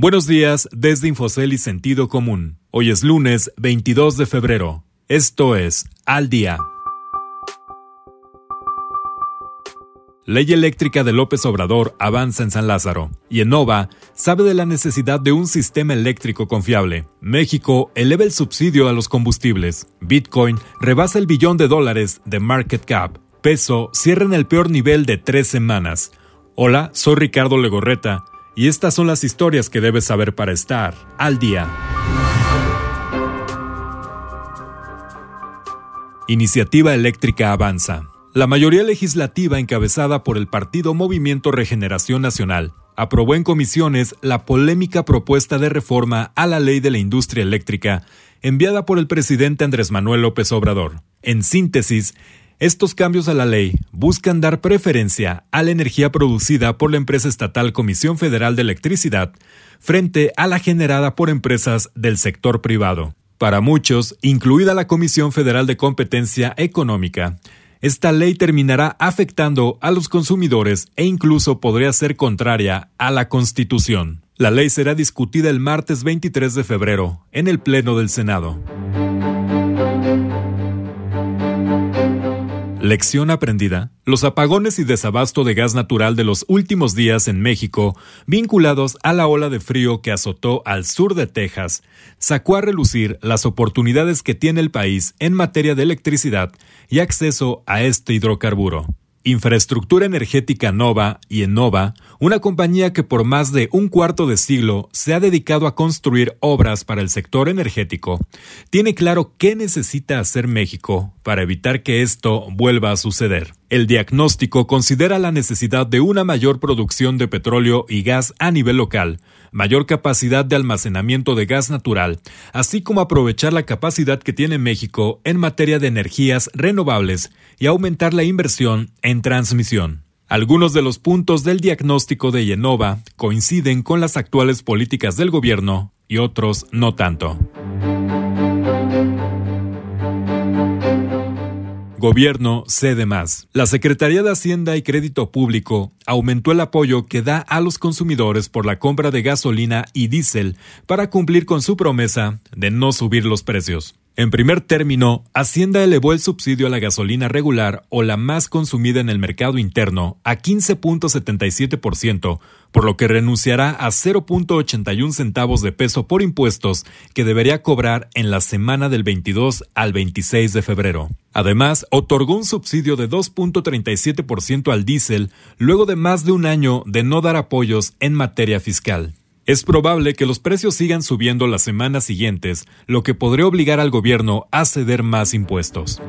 Buenos días desde Infocel y Sentido Común. Hoy es lunes 22 de febrero. Esto es Al Día. Ley eléctrica de López Obrador avanza en San Lázaro. Y Enova sabe de la necesidad de un sistema eléctrico confiable. México eleva el subsidio a los combustibles. Bitcoin rebasa el billón de dólares de market cap. Peso cierra en el peor nivel de tres semanas. Hola, soy Ricardo Legorreta y estas son las historias que debes saber para estar al día. Iniciativa Eléctrica Avanza. La mayoría legislativa encabezada por el partido Movimiento Regeneración Nacional aprobó en comisiones la polémica propuesta de reforma a la ley de la industria eléctrica enviada por el presidente Andrés Manuel López Obrador. En síntesis, estos cambios a la ley buscan dar preferencia a la energía producida por la empresa estatal Comisión Federal de Electricidad frente a la generada por empresas del sector privado. Para muchos, incluida la Comisión Federal de Competencia Económica, esta ley terminará afectando a los consumidores e incluso podría ser contraria a la Constitución. La ley será discutida el martes 23 de febrero en el Pleno del Senado. Lección aprendida. Los apagones y desabasto de gas natural de los últimos días en México, vinculados a la ola de frío que azotó al sur de Texas, sacó a relucir las oportunidades que tiene el país en materia de electricidad y acceso a este hidrocarburo. Infraestructura Energética Nova y Enova, una compañía que por más de un cuarto de siglo se ha dedicado a construir obras para el sector energético, tiene claro qué necesita hacer México para evitar que esto vuelva a suceder. El diagnóstico considera la necesidad de una mayor producción de petróleo y gas a nivel local, mayor capacidad de almacenamiento de gas natural, así como aprovechar la capacidad que tiene México en materia de energías renovables y aumentar la inversión en transmisión. Algunos de los puntos del diagnóstico de Yenova coinciden con las actuales políticas del gobierno y otros no tanto. Gobierno cede más. La Secretaría de Hacienda y Crédito Público aumentó el apoyo que da a los consumidores por la compra de gasolina y diésel para cumplir con su promesa de no subir los precios. En primer término, Hacienda elevó el subsidio a la gasolina regular o la más consumida en el mercado interno a 15.77%, por lo que renunciará a 0.81 centavos de peso por impuestos que debería cobrar en la semana del 22 al 26 de febrero. Además, otorgó un subsidio de 2.37% al diésel luego de más de un año de no dar apoyos en materia fiscal. Es probable que los precios sigan subiendo las semanas siguientes, lo que podría obligar al gobierno a ceder más impuestos.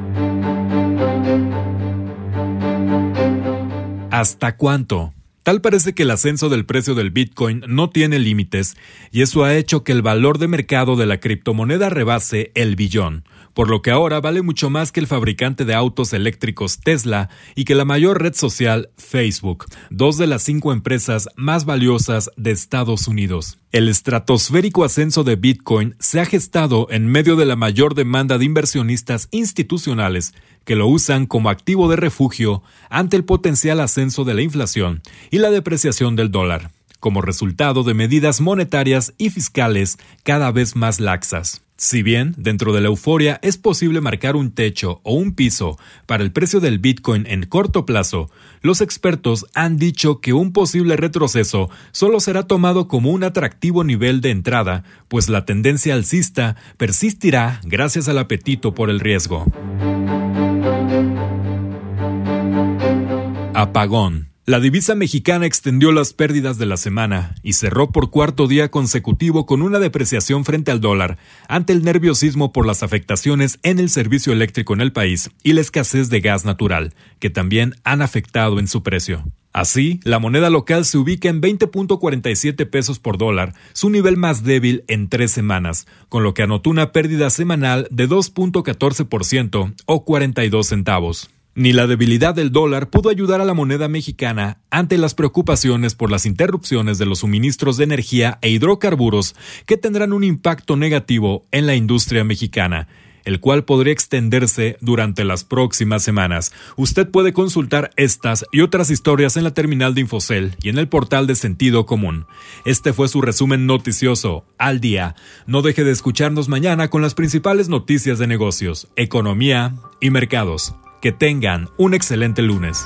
¿Hasta cuánto? Tal parece que el ascenso del precio del Bitcoin no tiene límites y eso ha hecho que el valor de mercado de la criptomoneda rebase el billón, por lo que ahora vale mucho más que el fabricante de autos eléctricos Tesla y que la mayor red social Facebook, dos de las cinco empresas más valiosas de Estados Unidos. El estratosférico ascenso de Bitcoin se ha gestado en medio de la mayor demanda de inversionistas institucionales que lo usan como activo de refugio ante el potencial ascenso de la inflación y la depreciación del dólar, como resultado de medidas monetarias y fiscales cada vez más laxas. Si bien dentro de la euforia es posible marcar un techo o un piso para el precio del Bitcoin en corto plazo, los expertos han dicho que un posible retroceso solo será tomado como un atractivo nivel de entrada, pues la tendencia alcista persistirá gracias al apetito por el riesgo. Apagón. La divisa mexicana extendió las pérdidas de la semana y cerró por cuarto día consecutivo con una depreciación frente al dólar ante el nerviosismo por las afectaciones en el servicio eléctrico en el país y la escasez de gas natural, que también han afectado en su precio. Así, la moneda local se ubica en 20.47 pesos por dólar, su nivel más débil en tres semanas, con lo que anotó una pérdida semanal de 2.14% o 42 centavos. Ni la debilidad del dólar pudo ayudar a la moneda mexicana ante las preocupaciones por las interrupciones de los suministros de energía e hidrocarburos que tendrán un impacto negativo en la industria mexicana, el cual podría extenderse durante las próximas semanas. Usted puede consultar estas y otras historias en la terminal de Infocel y en el portal de Sentido Común. Este fue su resumen noticioso al día. No deje de escucharnos mañana con las principales noticias de negocios, economía y mercados. Que tengan un excelente lunes.